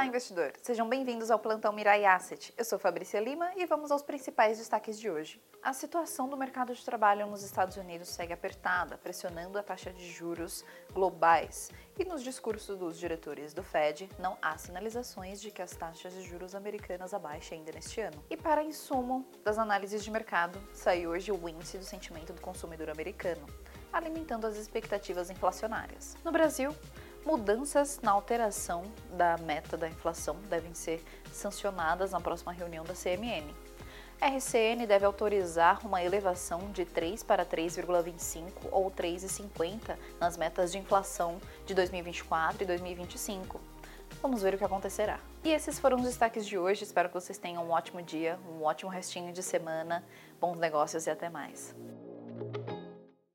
Olá, investidor! Sejam bem-vindos ao Plantão Mirai Asset. Eu sou Fabrícia Lima e vamos aos principais destaques de hoje. A situação do mercado de trabalho nos Estados Unidos segue apertada, pressionando a taxa de juros globais. E nos discursos dos diretores do Fed, não há sinalizações de que as taxas de juros americanas abaixem ainda neste ano. E para insumo das análises de mercado, saiu hoje o índice do sentimento do consumidor americano, alimentando as expectativas inflacionárias. No Brasil, Mudanças na alteração da meta da inflação devem ser sancionadas na próxima reunião da CMN. A RCN deve autorizar uma elevação de 3 para 3,25 ou 3,50 nas metas de inflação de 2024 e 2025. Vamos ver o que acontecerá. E esses foram os destaques de hoje. Espero que vocês tenham um ótimo dia, um ótimo restinho de semana, bons negócios e até mais.